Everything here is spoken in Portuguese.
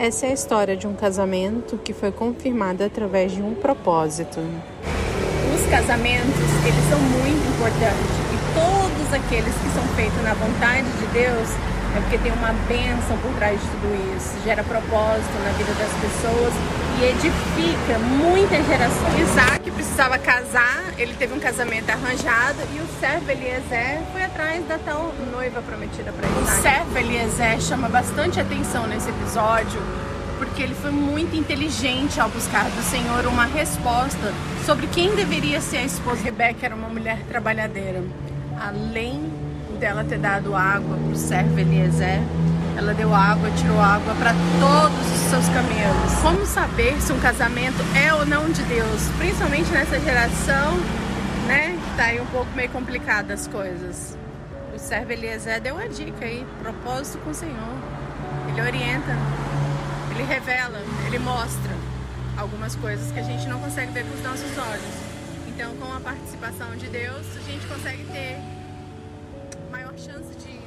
Essa é a história de um casamento que foi confirmado através de um propósito. Os casamentos, eles são muito importantes e todos aqueles que são feitos na vontade de Deus é porque tem uma bênção por trás de tudo isso, gera propósito na vida das pessoas e edifica muitas gerações. Isaac precisava casar, ele teve um casamento arranjado e o servo Eliezer foi atrás da tal noiva prometida para ele. O servo Eliezer chama bastante atenção nesse episódio porque ele foi muito inteligente ao buscar do Senhor uma resposta sobre quem deveria ser a esposa. Rebeca era uma mulher trabalhadeira. Além dela ter dado água para o servo Eliezer, ela deu água, tirou água para todos os seus camelos. Como saber se um casamento é ou não de Deus? Principalmente nessa geração, né? Tá aí um pouco meio complicada as coisas. O servo Eliezer deu uma dica aí, propósito com o Senhor. Ele orienta, ele revela, ele mostra algumas coisas que a gente não consegue ver com os nossos olhos. Então, com a participação de Deus, a gente consegue ter maior chance de